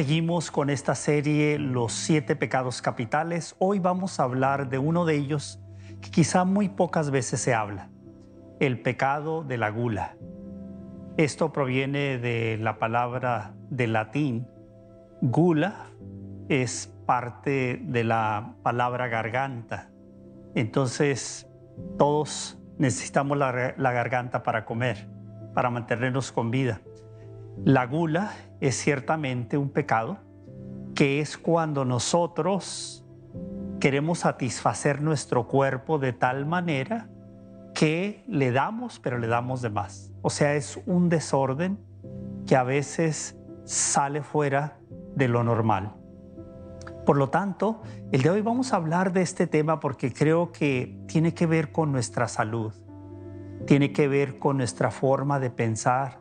Seguimos con esta serie Los siete pecados capitales. Hoy vamos a hablar de uno de ellos que quizá muy pocas veces se habla, el pecado de la gula. Esto proviene de la palabra de latín. Gula es parte de la palabra garganta. Entonces, todos necesitamos la, la garganta para comer, para mantenernos con vida. La gula es ciertamente un pecado, que es cuando nosotros queremos satisfacer nuestro cuerpo de tal manera que le damos, pero le damos de más. O sea, es un desorden que a veces sale fuera de lo normal. Por lo tanto, el de hoy vamos a hablar de este tema porque creo que tiene que ver con nuestra salud, tiene que ver con nuestra forma de pensar,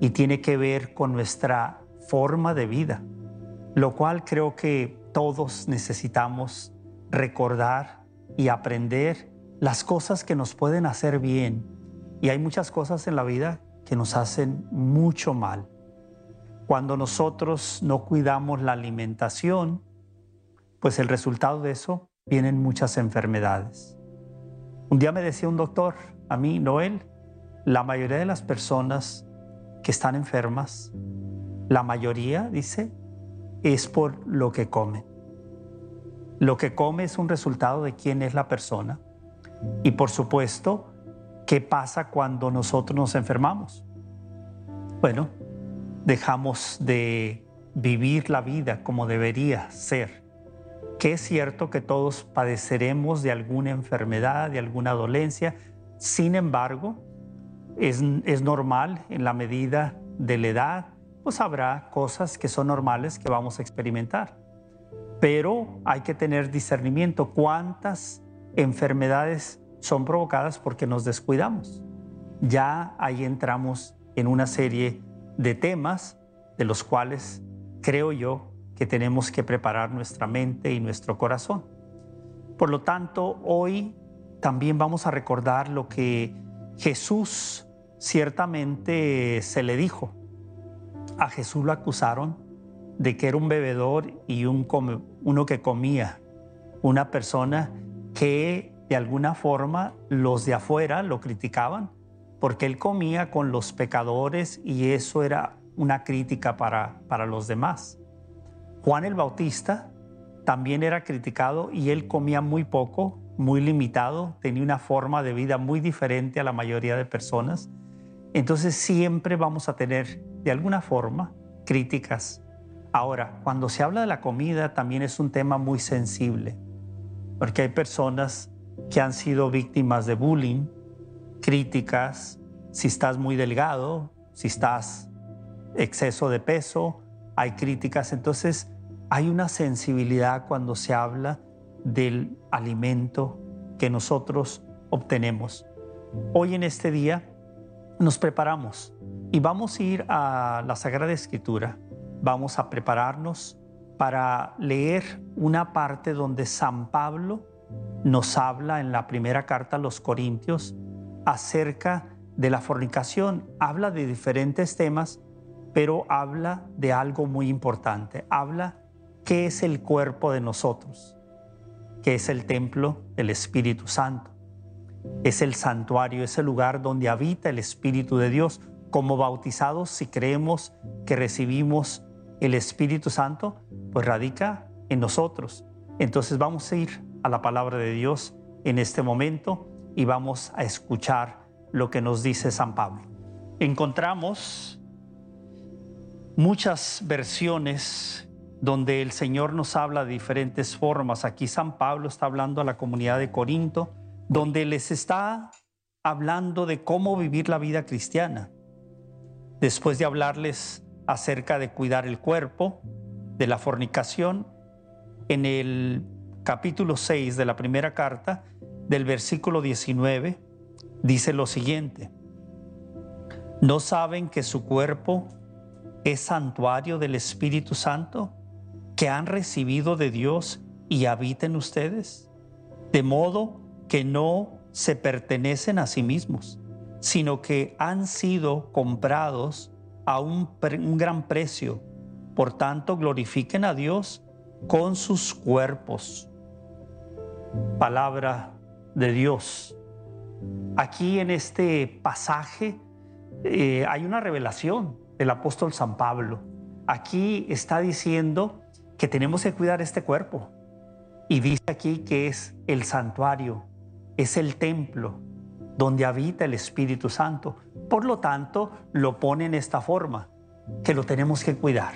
y tiene que ver con nuestra forma de vida, lo cual creo que todos necesitamos recordar y aprender las cosas que nos pueden hacer bien. Y hay muchas cosas en la vida que nos hacen mucho mal. Cuando nosotros no cuidamos la alimentación, pues el resultado de eso vienen muchas enfermedades. Un día me decía un doctor, a mí, Noel, la mayoría de las personas que están enfermas, la mayoría, dice, es por lo que come. Lo que come es un resultado de quién es la persona. Y por supuesto, ¿qué pasa cuando nosotros nos enfermamos? Bueno, dejamos de vivir la vida como debería ser. Que es cierto que todos padeceremos de alguna enfermedad, de alguna dolencia. Sin embargo, es, normal en la medida de la edad, pues habrá cosas que son normales que vamos a experimentar. Pero hay que tener discernimiento. ¿Cuántas enfermedades son provocadas porque nos descuidamos? Ya ahí entramos en una serie de temas de los cuales creo yo que tenemos que preparar nuestra mente y nuestro corazón. Por lo tanto, hoy también vamos a recordar lo que Jesús ciertamente se le dijo. A Jesús lo acusaron de que era un bebedor y un uno que comía, una persona que de alguna forma los de afuera lo criticaban porque él comía con los pecadores y eso era una crítica para, para los demás. Juan el Bautista también era criticado y él comía muy poco muy limitado, tenía una forma de vida muy diferente a la mayoría de personas. Entonces siempre vamos a tener, de alguna forma, críticas. Ahora, cuando se habla de la comida, también es un tema muy sensible, porque hay personas que han sido víctimas de bullying, críticas, si estás muy delgado, si estás exceso de peso, hay críticas. Entonces, hay una sensibilidad cuando se habla del alimento que nosotros obtenemos. Hoy en este día nos preparamos y vamos a ir a la Sagrada Escritura. Vamos a prepararnos para leer una parte donde San Pablo nos habla en la primera carta a los Corintios acerca de la fornicación. Habla de diferentes temas, pero habla de algo muy importante. Habla qué es el cuerpo de nosotros que es el templo del Espíritu Santo. Es el santuario, es el lugar donde habita el Espíritu de Dios. Como bautizados, si creemos que recibimos el Espíritu Santo, pues radica en nosotros. Entonces vamos a ir a la palabra de Dios en este momento y vamos a escuchar lo que nos dice San Pablo. Encontramos muchas versiones donde el Señor nos habla de diferentes formas. Aquí San Pablo está hablando a la comunidad de Corinto, donde les está hablando de cómo vivir la vida cristiana. Después de hablarles acerca de cuidar el cuerpo, de la fornicación, en el capítulo 6 de la primera carta, del versículo 19, dice lo siguiente, ¿no saben que su cuerpo es santuario del Espíritu Santo? Que han recibido de Dios y habiten ustedes, de modo que no se pertenecen a sí mismos, sino que han sido comprados a un, gran precio. Por tanto, glorifiquen a Dios con sus cuerpos. Palabra de Dios. Aquí en este pasaje eh, hay una revelación del apóstol San Pablo. Aquí está diciendo que tenemos que cuidar este cuerpo. Y dice aquí que es el santuario, es el templo donde habita el Espíritu Santo. Por lo tanto, lo pone en esta forma, que lo tenemos que cuidar,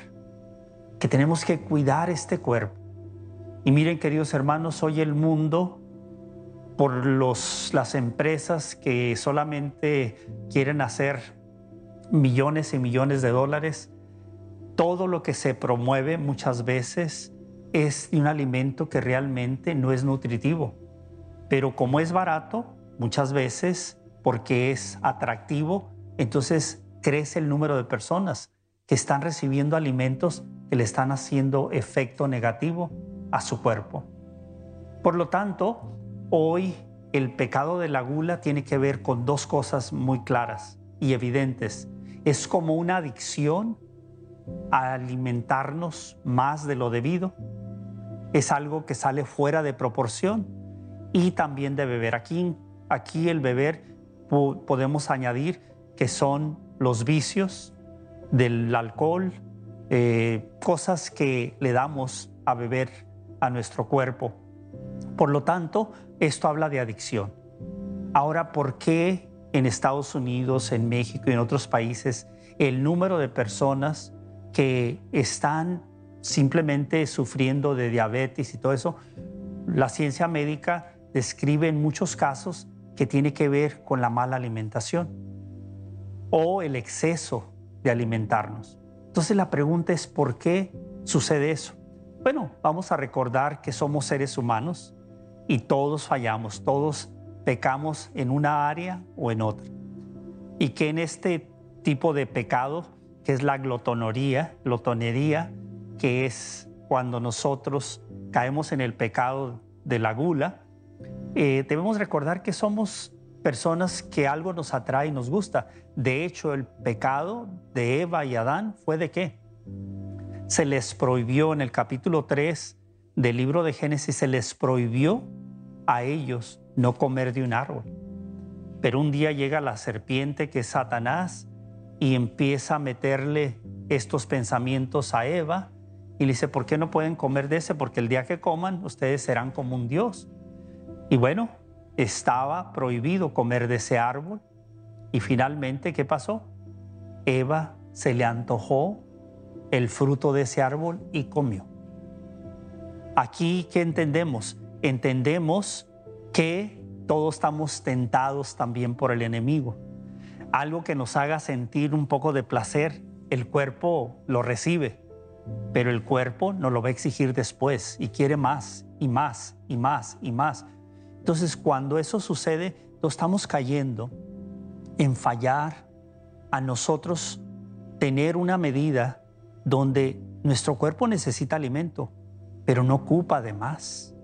que tenemos que cuidar este cuerpo. Y miren, queridos hermanos, hoy el mundo, por los, las empresas que solamente quieren hacer millones y millones de dólares, todo lo que se promueve muchas veces es un alimento que realmente no es nutritivo. Pero como es barato, muchas veces, porque es atractivo, entonces crece el número de personas que están recibiendo alimentos que le están haciendo efecto negativo a su cuerpo. Por lo tanto, hoy el pecado de la gula tiene que ver con dos cosas muy claras y evidentes. Es como una adicción alimentarnos más de lo debido. Es algo que sale fuera de proporción y también de beber. Aquí, aquí el beber podemos añadir que son los vicios del alcohol, eh, cosas que le damos a beber a nuestro cuerpo. Por lo tanto, esto habla de adicción. Ahora, ¿por qué en Estados Unidos, en México y en otros países el número de personas que están simplemente sufriendo de diabetes y todo eso, la ciencia médica describe en muchos casos que tiene que ver con la mala alimentación o el exceso de alimentarnos. Entonces la pregunta es, ¿por qué sucede eso? Bueno, vamos a recordar que somos seres humanos y todos fallamos, todos pecamos en una área o en otra. Y que en este tipo de pecado que es la glotonería, glotonería, que es cuando nosotros caemos en el pecado de la gula, eh, debemos recordar que somos personas que algo nos atrae y nos gusta. De hecho, el pecado de Eva y Adán fue de qué? Se les prohibió en el capítulo 3 del libro de Génesis, se les prohibió a ellos no comer de un árbol. Pero un día llega la serpiente que es Satanás y empieza a meterle estos pensamientos a Eva y le dice, ¿por qué no pueden comer de ese? Porque el día que coman ustedes serán como un Dios. Y bueno, estaba prohibido comer de ese árbol y finalmente, ¿qué pasó? Eva se le antojó el fruto de ese árbol y comió. Aquí, ¿qué entendemos? Entendemos que todos estamos tentados también por el enemigo algo que nos haga sentir un poco de placer, el cuerpo lo recibe, pero el cuerpo nos lo va a exigir después y quiere más y más y más y más. Entonces cuando eso sucede, lo estamos cayendo en fallar a nosotros tener una medida donde nuestro cuerpo necesita alimento, pero no ocupa de más.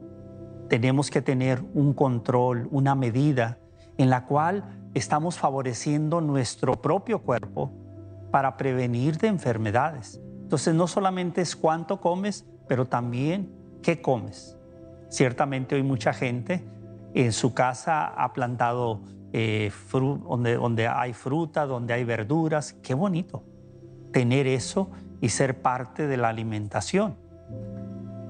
Tenemos que tener un control, una medida en la cual estamos favoreciendo nuestro propio cuerpo para prevenir de enfermedades. Entonces no solamente es cuánto comes, pero también qué comes. Ciertamente hoy mucha gente en su casa ha plantado eh, donde, donde hay fruta, donde hay verduras. Qué bonito tener eso y ser parte de la alimentación.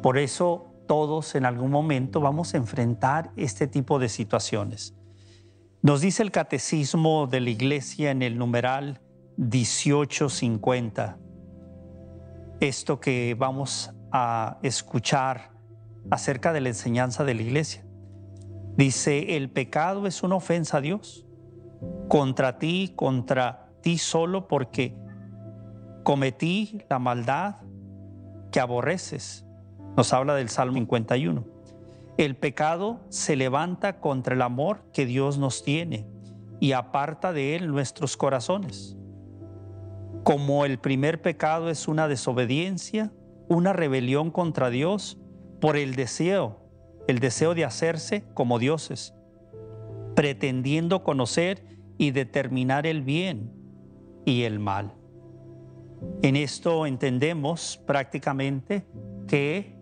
Por eso todos en algún momento vamos a enfrentar este tipo de situaciones. Nos dice el catecismo de la iglesia en el numeral 1850, esto que vamos a escuchar acerca de la enseñanza de la iglesia. Dice, el pecado es una ofensa a Dios, contra ti, contra ti solo, porque cometí la maldad que aborreces. Nos habla del Salmo 51. El pecado se levanta contra el amor que Dios nos tiene y aparta de él nuestros corazones. Como el primer pecado es una desobediencia, una rebelión contra Dios por el deseo, el deseo de hacerse como dioses, pretendiendo conocer y determinar el bien y el mal. En esto entendemos prácticamente que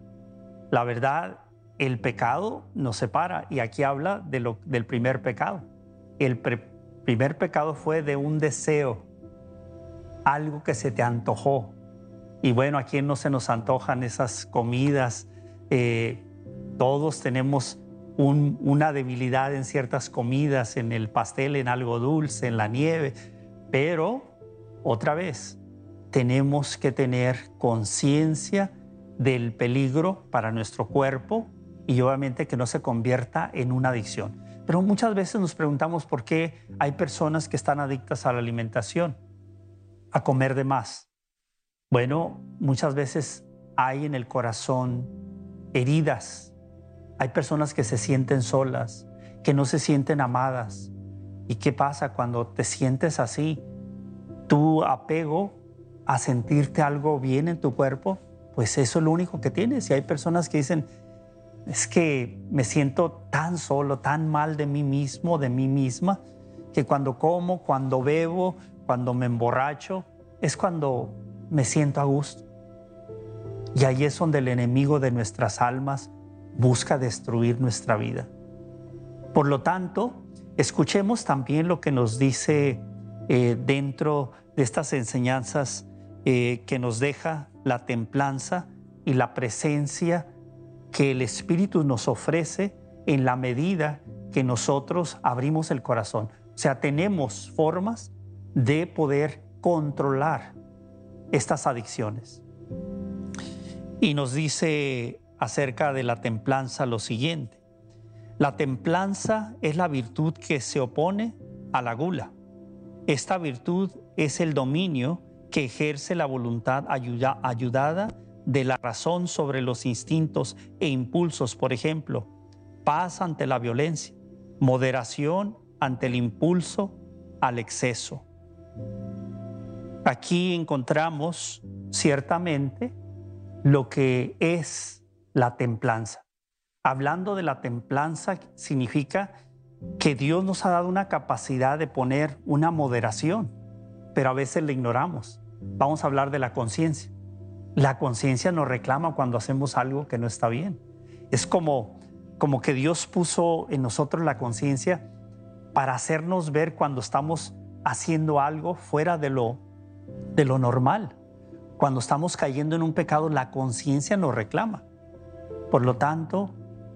la verdad, el pecado nos separa y aquí habla del primer pecado. El primer pecado fue de un deseo, algo que se te antojó. Y bueno, a quién no se nos antojan esas comidas. Eh, todos tenemos una debilidad en ciertas comidas, en el pastel, en algo dulce, en la nieve, pero otra vez, tenemos que tener conciencia del peligro para nuestro cuerpo y obviamente que no se convierta en una adicción. Pero muchas veces nos preguntamos por qué hay personas que están adictas a la alimentación, a comer de más. Bueno, muchas veces hay en el corazón heridas. Hay personas que se sienten solas, que no se sienten amadas. ¿Y qué pasa cuando te sientes así? Tu apego a sentirte algo bien en tu cuerpo, pues eso es lo único que tienes. Y hay personas que dicen, es que me siento tan solo, tan mal de mí mismo, de mí misma, que cuando como, cuando bebo, cuando me emborracho, es cuando me siento a gusto. Y ahí es donde el enemigo de nuestras almas busca destruir nuestra vida. Por lo tanto, escuchemos también lo que nos dice eh, dentro de estas enseñanzas eh, que nos deja la templanza y la presencia que el Espíritu nos ofrece en la medida que nosotros abrimos el corazón. O sea, tenemos formas de poder controlar estas adicciones. Y nos dice acerca de la templanza lo siguiente. La templanza es la virtud que se opone a la gula. Esta virtud es el dominio que ejerce la voluntad ayudada de la razón sobre los instintos e impulsos, por ejemplo, paz ante la violencia, moderación ante el impulso al exceso. Aquí encontramos ciertamente lo que es la templanza. Hablando de la templanza significa que Dios nos ha dado una capacidad de poner una moderación, pero a veces la ignoramos. Vamos a hablar de la conciencia. La conciencia nos reclama cuando hacemos algo que no está bien. Es como, como que Dios puso en nosotros la conciencia para hacernos ver cuando estamos haciendo algo fuera de lo, de lo normal. Cuando estamos cayendo en un pecado, la conciencia nos reclama. Por lo tanto,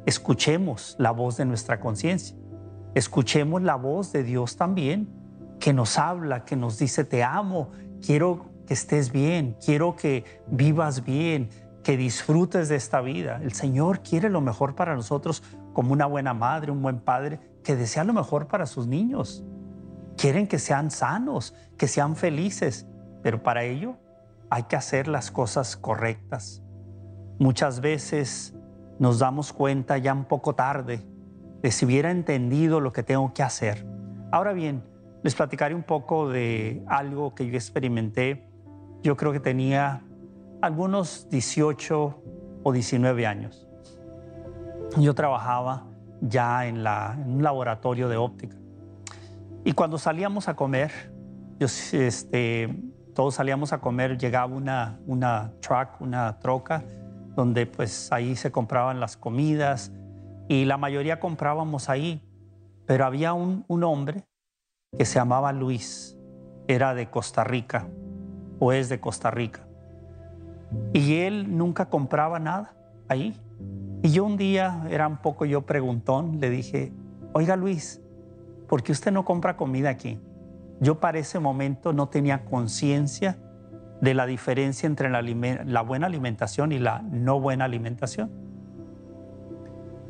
escuchemos la voz de nuestra conciencia. Escuchemos la voz de Dios también, que nos habla, que nos dice, te amo, quiero que estés bien, quiero que vivas bien, que disfrutes de esta vida. El Señor quiere lo mejor para nosotros como una buena madre, un buen padre, que desea lo mejor para sus niños. Quieren que sean sanos, que sean felices, pero para ello hay que hacer las cosas correctas. Muchas veces nos damos cuenta ya un poco tarde de si hubiera entendido lo que tengo que hacer. Ahora bien, les platicaré un poco de algo que yo experimenté yo creo que tenía algunos 18 o 19 años. Yo trabajaba ya en, un laboratorio de óptica. Y cuando salíamos a comer, este, todos salíamos a comer, llegaba una, una truck, una troca, donde pues ahí se compraban las comidas y la mayoría comprábamos ahí. Pero había un, un hombre que se llamaba Luis, era de Costa Rica o es de Costa Rica. Y él nunca compraba nada ahí. Y yo un día, era un poco yo preguntón, le dije, oiga Luis, ¿por qué usted no compra comida aquí? Yo para ese momento no tenía conciencia de la diferencia entre la, la, buena alimentación y la no buena alimentación.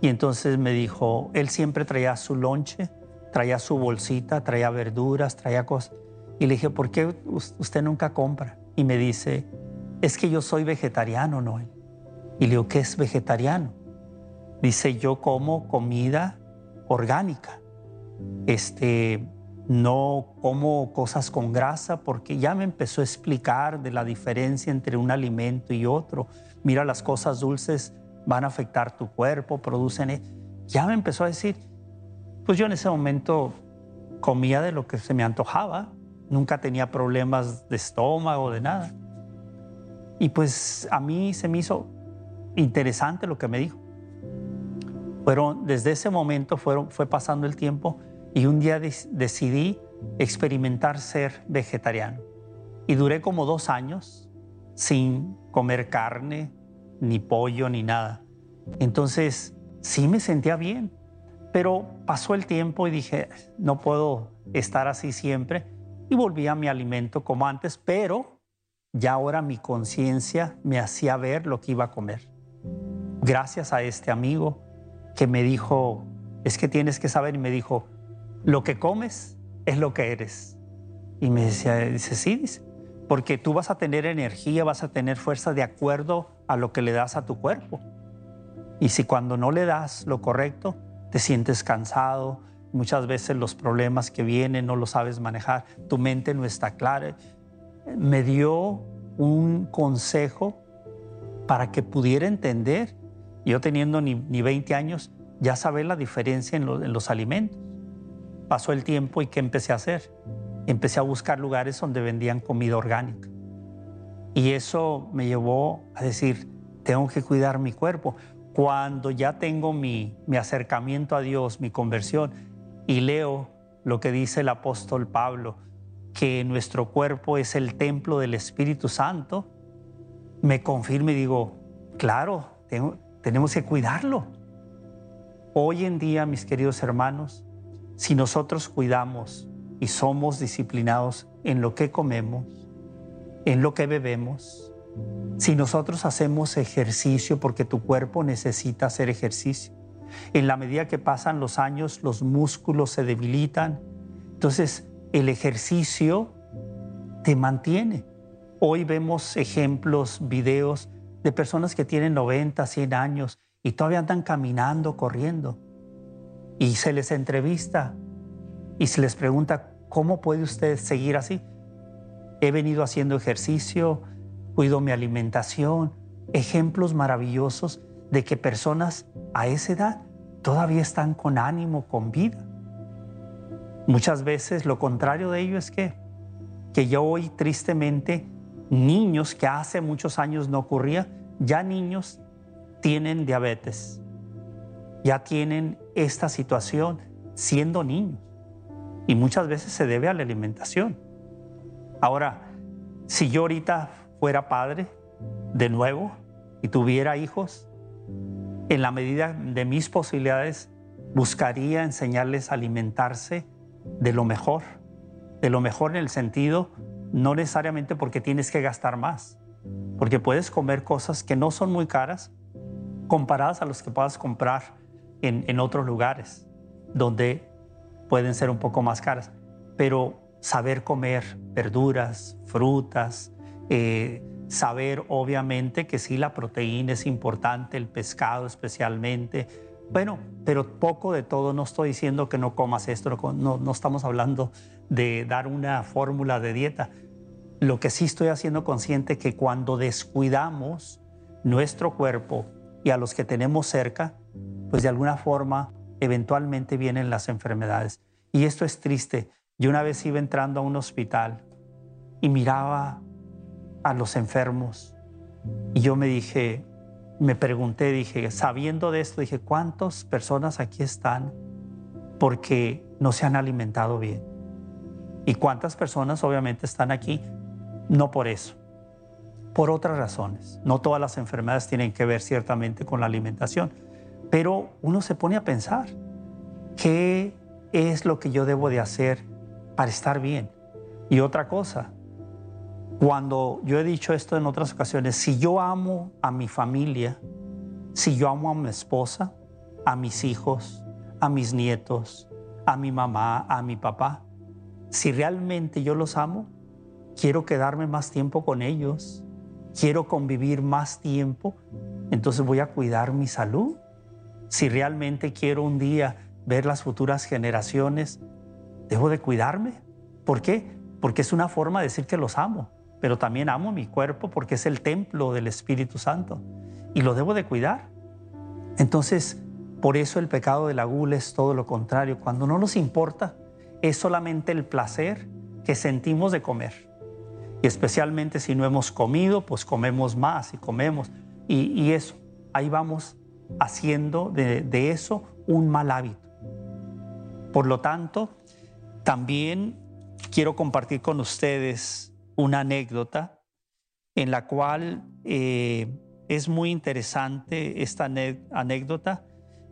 Y entonces me dijo, él siempre traía su lonche, traía su bolsita, traía verduras, traía cosas. Y le dije, ¿por qué usted nunca compra? Y me dice, es que yo soy vegetariano, Noel. Y le digo, ¿qué es vegetariano? Dice, yo como comida orgánica. Este, no como cosas con grasa porque ya me empezó a explicar de la diferencia entre un alimento y otro. Mira, las cosas dulces van a afectar tu cuerpo, producen... E-". Ya me empezó a decir, pues yo en ese momento comía de lo que se me antojaba, nunca tenía problemas de estómago, de nada. Y pues a mí se me hizo interesante lo que me dijo. Fueron, desde ese momento fueron, fue pasando el tiempo y un día decidí experimentar ser vegetariano. Y duré como dos años sin comer carne, ni pollo, ni nada. Entonces, sí me sentía bien, pero pasó el tiempo y dije, no puedo estar así siempre. Y volví a mi alimento como antes, pero ya ahora mi conciencia me hacía ver lo que iba a comer. Gracias a este amigo que me dijo, es que tienes que saber, y me dijo, lo que comes es lo que eres. Y me decía, dice, sí, dice, porque tú vas a tener energía, vas a tener fuerza de acuerdo a lo que le das a tu cuerpo. Y si cuando no le das lo correcto, te sientes cansado, muchas veces los problemas que vienen no lo sabes manejar, tu mente no está clara. Me dio un consejo para que pudiera entender, yo teniendo ni, 20 años, ya saber la diferencia en, en los alimentos. Pasó el tiempo y ¿qué empecé a hacer? Empecé a buscar lugares donde vendían comida orgánica. Y eso me llevó a decir, tengo que cuidar mi cuerpo. Cuando ya tengo mi, mi acercamiento a Dios, mi conversión, y leo lo que dice el apóstol Pablo, que nuestro cuerpo es el templo del Espíritu Santo, me confirma y digo, claro, tenemos que cuidarlo. Hoy en día, mis queridos hermanos, si nosotros cuidamos y somos disciplinados en lo que comemos, en lo que bebemos, si nosotros hacemos ejercicio porque tu cuerpo necesita hacer ejercicio, en la medida que pasan los años los músculos se debilitan, entonces el ejercicio te mantiene. Hoy vemos ejemplos, videos de personas que tienen 90, 100 años y todavía andan caminando, corriendo y se les entrevista y se les pregunta, ¿cómo puede usted seguir así? He venido haciendo ejercicio, cuido mi alimentación, ejemplos maravillosos de que personas a esa edad todavía están con ánimo, con vida. Muchas veces lo contrario de ello es que, que yo hoy tristemente, niños que hace muchos años no ocurría, ya niños tienen diabetes, ya tienen esta situación siendo niños. Y muchas veces se debe a la alimentación. Ahora, si yo ahorita fuera padre de nuevo y tuviera hijos, en la medida de mis posibilidades, buscaría enseñarles a alimentarse de lo mejor, de lo mejor en el sentido, no necesariamente porque tienes que gastar más, porque puedes comer cosas que no son muy caras comparadas a los que puedas comprar en, otros lugares donde pueden ser un poco más caras, pero saber comer verduras, frutas, eh, saber obviamente que sí la proteína es importante, el pescado especialmente, bueno, pero poco de todo, no estoy diciendo que no comas esto, no, no estamos hablando de dar una fórmula de dieta. Lo que sí estoy haciendo consciente que cuando descuidamos nuestro cuerpo y a los que tenemos cerca, pues de alguna forma eventualmente vienen las enfermedades. Y esto es triste. Yo una vez iba entrando a un hospital y miraba a los enfermos y yo me dije, me pregunté, dije, sabiendo de esto, dije, ¿cuántas personas aquí están porque no se han alimentado bien? ¿Y cuántas personas obviamente están aquí no por eso? Por otras razones. No todas las enfermedades tienen que ver ciertamente con la alimentación, pero uno se pone a pensar, ¿qué es lo que yo debo de hacer para estar bien? Y otra cosa, cuando yo he dicho esto en otras ocasiones, si yo amo a mi familia, si yo amo a mi esposa, a mis hijos, a mis nietos, a mi mamá, a mi papá, si realmente yo los amo, quiero quedarme más tiempo con ellos, quiero convivir más tiempo, entonces voy a cuidar mi salud. Si realmente quiero un día ver las futuras generaciones, debo de cuidarme. ¿Por qué? Porque es una forma de decir que los amo pero también amo mi cuerpo porque es el templo del Espíritu Santo y lo debo de cuidar. Entonces, por eso el pecado de la es todo lo contrario. Cuando no nos importa, es solamente el placer que sentimos de comer. Y especialmente si no hemos comido, pues comemos más y comemos. Y, eso, ahí vamos haciendo de eso un mal hábito. Por lo tanto, también quiero compartir con ustedes una anécdota en la cual eh, es muy interesante esta anécdota.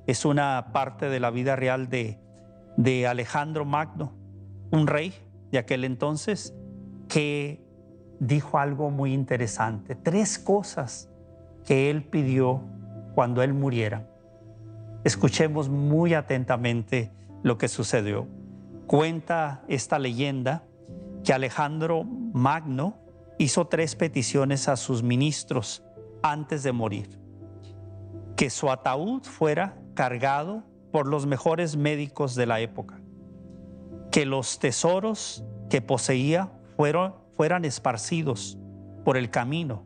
Es una parte de la vida real de, de Alejandro Magno, un rey de aquel entonces, que dijo algo muy interesante. Tres cosas que él pidió cuando él muriera. Escuchemos muy atentamente lo que sucedió. Cuenta esta leyenda que Alejandro Magno hizo tres peticiones a sus ministros antes de morir. Que su ataúd fuera cargado por los mejores médicos de la época. Que los tesoros que poseía fueran esparcidos por el camino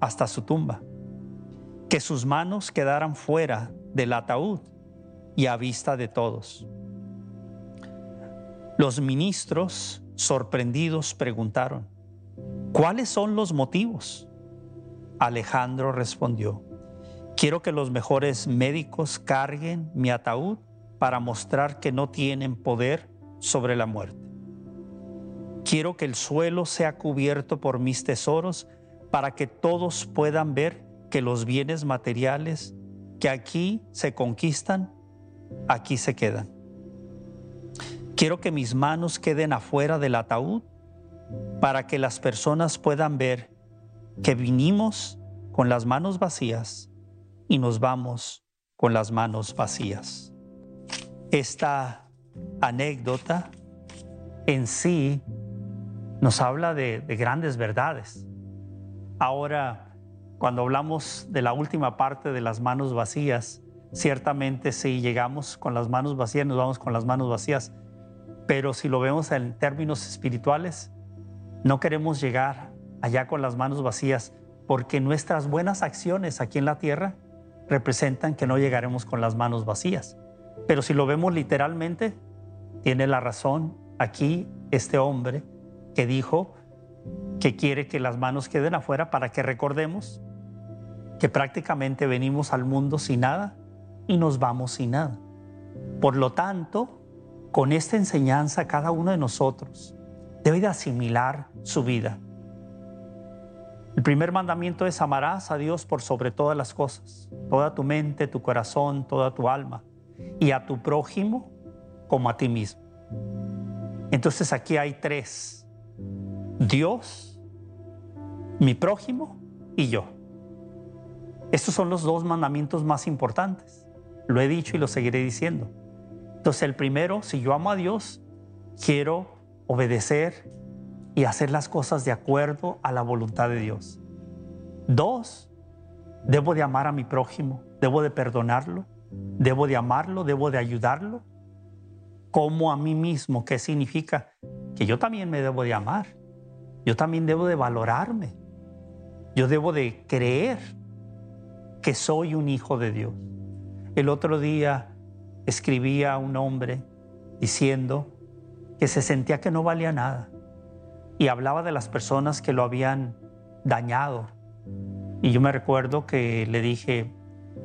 hasta su tumba. Que sus manos quedaran fuera del ataúd y a vista de todos. Los ministros, sorprendidos, preguntaron, ¿cuáles son los motivos? Alejandro respondió, quiero que los mejores médicos carguen mi ataúd para mostrar que no tienen poder sobre la muerte. Quiero que el suelo sea cubierto por mis tesoros para que todos puedan ver que los bienes materiales que aquí se conquistan, aquí se quedan. Quiero que mis manos queden afuera del ataúd para que las personas puedan ver que vinimos con las manos vacías y nos vamos con las manos vacías. Esta anécdota en sí nos habla de, grandes verdades. Ahora, cuando hablamos de la última parte de las manos vacías, ciertamente si llegamos con las manos vacías, nos vamos con las manos vacías pero si lo vemos en términos espirituales, no queremos llegar allá con las manos vacías porque nuestras buenas acciones aquí en la tierra representan que no llegaremos con las manos vacías. Pero si lo vemos literalmente, tiene la razón aquí este hombre que dijo que quiere que las manos queden afuera para que recordemos que prácticamente venimos al mundo sin nada y nos vamos sin nada. Por lo tanto, con esta enseñanza cada uno de nosotros debe de asimilar su vida. El primer mandamiento es amarás a Dios por sobre todas las cosas, toda tu mente, tu corazón, toda tu alma, y a tu prójimo como a ti mismo. Entonces aquí hay tres, Dios, mi prójimo y yo. Estos son los dos mandamientos más importantes. Lo he dicho y lo seguiré diciendo. Entonces el primero, si yo amo a Dios, quiero obedecer y hacer las cosas de acuerdo a la voluntad de Dios. Dos, debo de amar a mi prójimo, debo de perdonarlo, debo de amarlo, debo de ayudarlo, como a mí mismo, ¿qué significa? Que yo también me debo de amar, yo también debo de valorarme, yo debo de creer que soy un hijo de Dios. El otro día escribía un hombre diciendo que se sentía que no valía nada y hablaba de las personas que lo habían dañado. Y yo me recuerdo que le dije,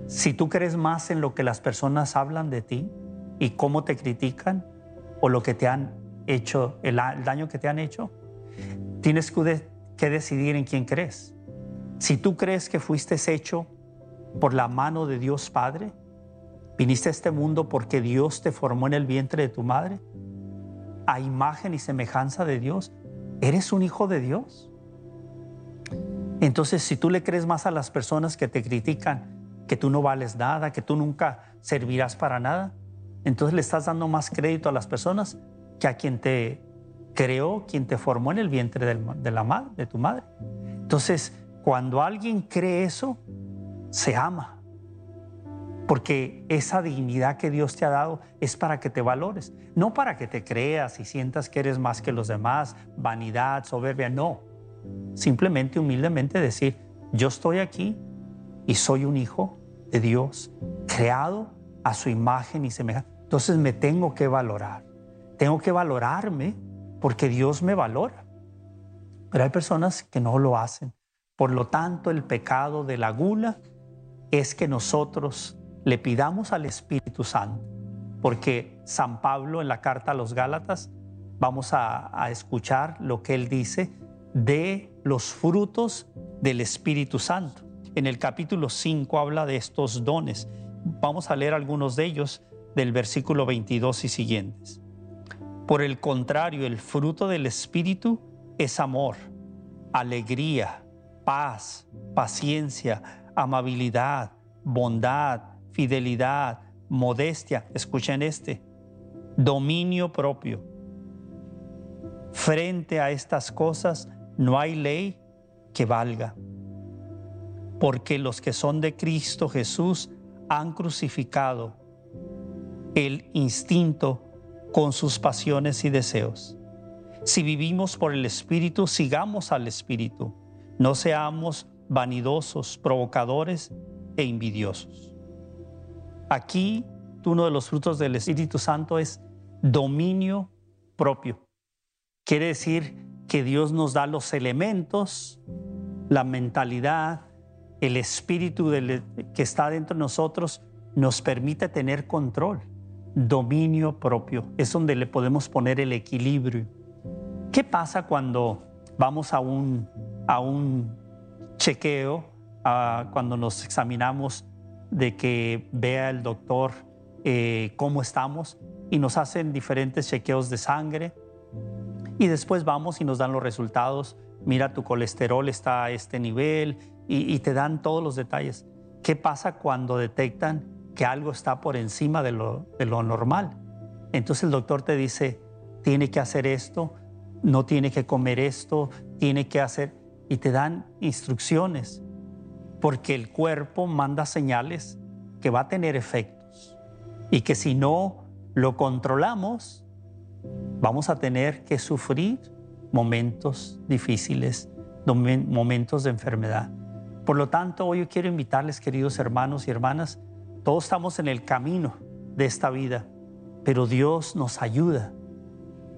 si tú crees más en lo que las personas hablan de ti y cómo te critican o lo que te han hecho, el, daño que te han hecho, tienes que decidir en quién crees. Si tú crees que fuiste hecho por la mano de Dios Padre, Viniste a este mundo porque Dios te formó en el vientre de tu madre, a imagen y semejanza de Dios. Eres un hijo de Dios. Entonces, si tú le crees más a las personas que te critican, que tú no vales nada, que tú nunca servirás para nada, entonces le estás dando más crédito a las personas que a quien te creó, quien te formó en el vientre de, la madre, de tu madre. Entonces, cuando alguien cree eso, se ama porque esa dignidad que Dios te ha dado es para que te valores, no para que te creas y sientas que eres más que los demás, vanidad, soberbia, no. Simplemente humildemente decir, yo estoy aquí y soy un hijo de Dios, creado a su imagen y semejanza. Entonces me tengo que valorar. Tengo que valorarme porque Dios me valora. Pero hay personas que no lo hacen. Por lo tanto, el pecado de la gula es que nosotros le pidamos al Espíritu Santo, porque San Pablo en la carta a los Gálatas, vamos a, escuchar lo que él dice de los frutos del Espíritu Santo. En el capítulo 5 habla de estos dones. Vamos a leer algunos de ellos del versículo 22 y siguientes. Por el contrario, el fruto del Espíritu es amor, alegría, paz, paciencia, amabilidad, bondad, fidelidad, modestia. Escuchen este. Dominio propio. Frente a estas cosas no hay ley que valga. Porque los que son de Cristo Jesús han crucificado el instinto con sus pasiones y deseos. Si vivimos por el Espíritu, sigamos al Espíritu. No seamos vanidosos, provocadores e envidiosos. Aquí uno de los frutos del Espíritu Santo es dominio propio. Quiere decir que Dios nos da los elementos, la mentalidad, el espíritu que está dentro de nosotros nos permite tener control, dominio propio. Es donde le podemos poner el equilibrio. ¿Qué pasa cuando vamos a un, a un chequeo, cuando nos examinamos de que vea el doctor eh, cómo estamos y nos hacen diferentes chequeos de sangre y después vamos y nos dan los resultados? Mira, tu colesterol está a este nivel y, te dan todos los detalles. ¿Qué pasa cuando detectan que algo está por encima de lo, de lo normal? Entonces el doctor te dice, tiene que hacer esto, no tiene que comer esto, tiene que hacer, y te dan instrucciones, porque el cuerpo manda señales que va a tener efectos y que si no lo controlamos, vamos a tener que sufrir momentos difíciles, momentos de enfermedad. Por lo tanto, hoy yo quiero invitarles, queridos hermanos y hermanas, todos estamos en el camino de esta vida, pero Dios nos ayuda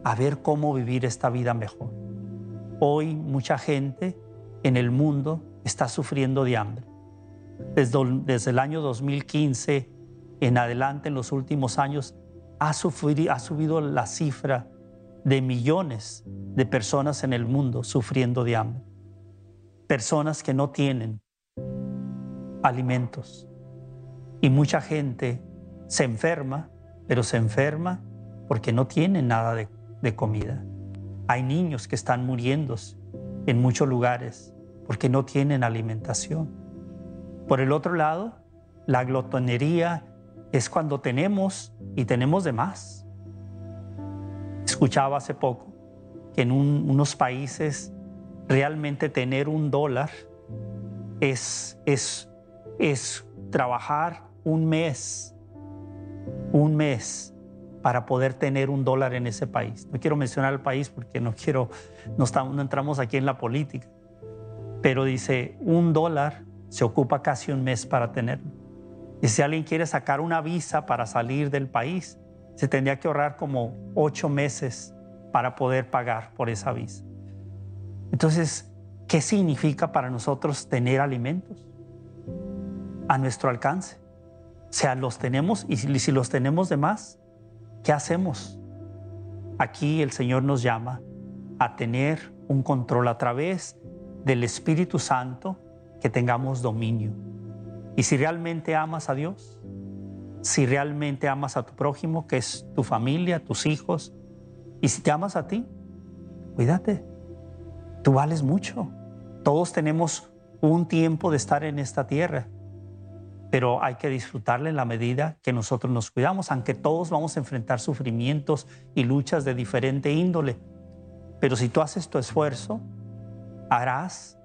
a ver cómo vivir esta vida mejor. Hoy mucha gente en el mundo está sufriendo de hambre. Desde, el año 2015 en adelante, en los últimos años, ha, subido la cifra de millones de personas en el mundo sufriendo de hambre. Personas que no tienen alimentos. Y mucha gente se enferma, pero se enferma porque no tiene nada de comida. Hay niños que están muriendo en muchos lugares porque no tienen alimentación. Por el otro lado, la glotonería es cuando tenemos y tenemos de más. Escuchaba hace poco que en unos países realmente tener un dólar es, es, es trabajar un mes, un mes para poder tener un dólar en ese país. No quiero mencionar el país porque no quiero, no, entramos aquí en la política, pero dice, un dólar se ocupa casi un mes para tenerlo. Y si alguien quiere sacar una visa para salir del país, se tendría que ahorrar como ocho meses para poder pagar por esa visa. Entonces, ¿qué significa para nosotros tener alimentos a nuestro alcance? O sea, los tenemos y si los tenemos de más, ¿Qué hacemos? Aquí el Señor nos llama a tener un control a través del Espíritu Santo, que tengamos dominio. Y si realmente amas a Dios, si realmente amas a tu prójimo, que es tu familia, tus hijos, y si te amas a ti, cuídate. Tú vales mucho. Todos tenemos un tiempo de estar en esta tierra pero hay que disfrutarle en la medida que nosotros nos cuidamos, aunque todos vamos a enfrentar sufrimientos y luchas de diferente índole. Pero si tú haces tu esfuerzo, harás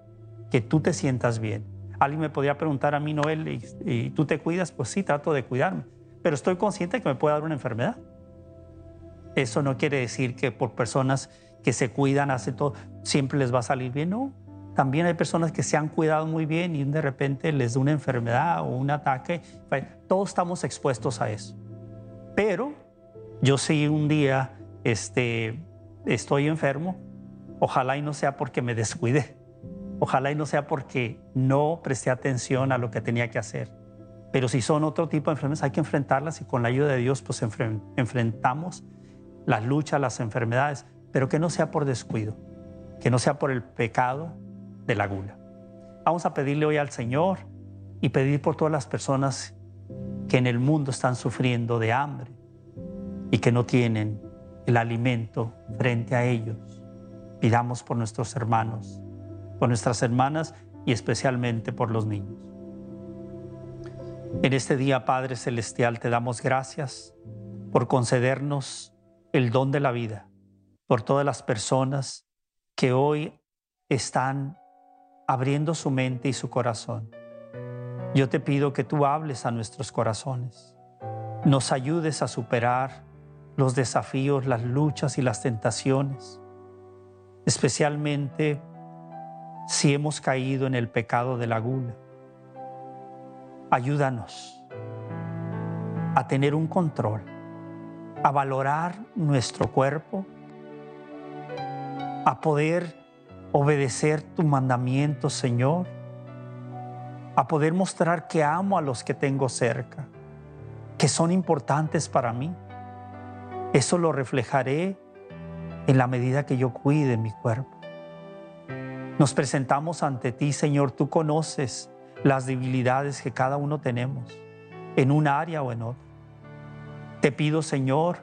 que tú te sientas bien. Alguien me podría preguntar a mí, Noel, ¿y, tú te cuidas? Pues sí, trato de cuidarme, pero estoy consciente de que me puede dar una enfermedad. Eso no quiere decir que por personas que se cuidan, hace todo, siempre les va a salir bien. No, también hay personas que se han cuidado muy bien y de repente les da una enfermedad o un ataque. Todos estamos expuestos a eso. Pero yo sí un día este, estoy enfermo, Ojalá y no sea porque me descuidé. Ojalá y no sea porque no presté atención a lo que tenía que hacer. Pero si son otro tipo de enfermedades, hay que enfrentarlas y con la ayuda de Dios pues enfrentamos las luchas, las enfermedades, pero que no sea por descuido, que no sea por el pecado de la gula. Vamos a pedirle hoy al Señor y pedir por todas las personas que en el mundo están sufriendo de hambre y que no tienen el alimento frente a ellos. Pidamos por nuestros hermanos, por nuestras hermanas y especialmente por los niños. En este día, Padre Celestial, te damos gracias por concedernos el don de la vida, por todas las personas que hoy están abriendo su mente y su corazón. Yo te pido que tú hables a nuestros corazones, nos ayudes a superar los desafíos, las luchas y las tentaciones, especialmente si hemos caído en el pecado de la gula Ayúdanos a tener un control, a valorar nuestro cuerpo, a poder obedecer tu mandamiento, Señor, a poder mostrar que amo a los que tengo cerca, que son importantes para mí. Eso lo reflejaré en la medida que yo cuide mi cuerpo. Nos presentamos ante ti, Señor, tú conoces las debilidades que cada uno tenemos en un área o en otra. Te pido, Señor,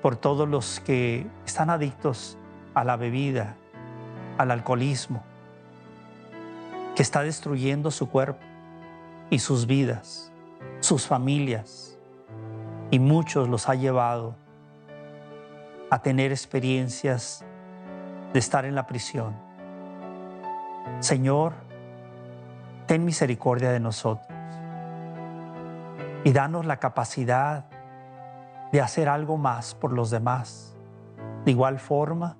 por todos los que están adictos a la bebida, al alcoholismo, que está destruyendo su cuerpo y sus vidas, sus familias, y muchos los ha llevado a tener experiencias de estar en la prisión. Señor, ten misericordia de nosotros y danos la capacidad de hacer algo más por los demás. De igual forma,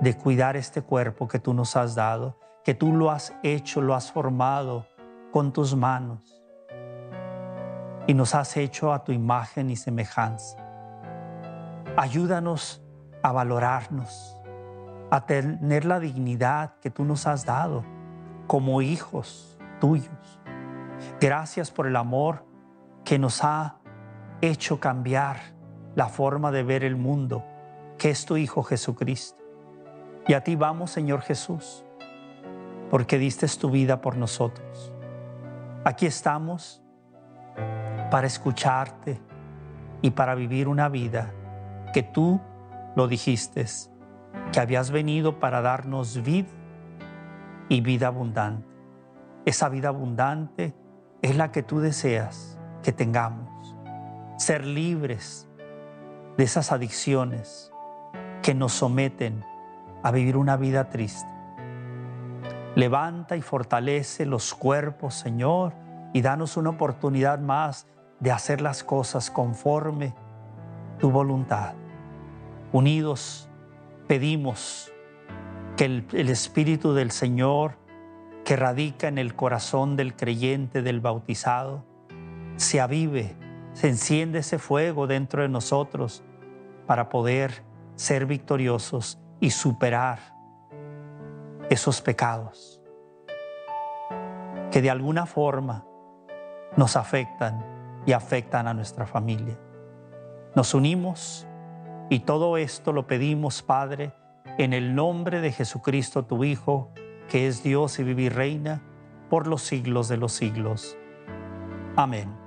de cuidar este cuerpo que tú nos has dado, que tú lo has hecho, lo has formado con tus manos y nos has hecho a tu imagen y semejanza. Ayúdanos a valorarnos, a tener la dignidad que tú nos has dado como hijos tuyos. Gracias por el amor que nos ha hecho cambiar la forma de ver el mundo, que es tu Hijo Jesucristo. Y a ti vamos, Señor Jesús, porque diste tu vida por nosotros. Aquí estamos para escucharte y para vivir una vida que tú lo dijiste, que habías venido para darnos vida y vida abundante. Esa vida abundante es la que tú deseas que tengamos. Ser libres de esas adicciones que nos someten a vivir una vida triste. Levanta y fortalece los cuerpos, Señor, y danos una oportunidad más de hacer las cosas conforme tu voluntad. Unidos pedimos que el, Espíritu del Señor que radica en el corazón del creyente, del bautizado, se avive, se enciende ese fuego dentro de nosotros para poder ser victoriosos y superar esos pecados que de alguna forma nos afectan y afectan a nuestra familia. Nos unimos y todo esto lo pedimos, Padre, en el nombre de Jesucristo, tu Hijo, que es Dios y vivir reina por los siglos de los siglos. Amén.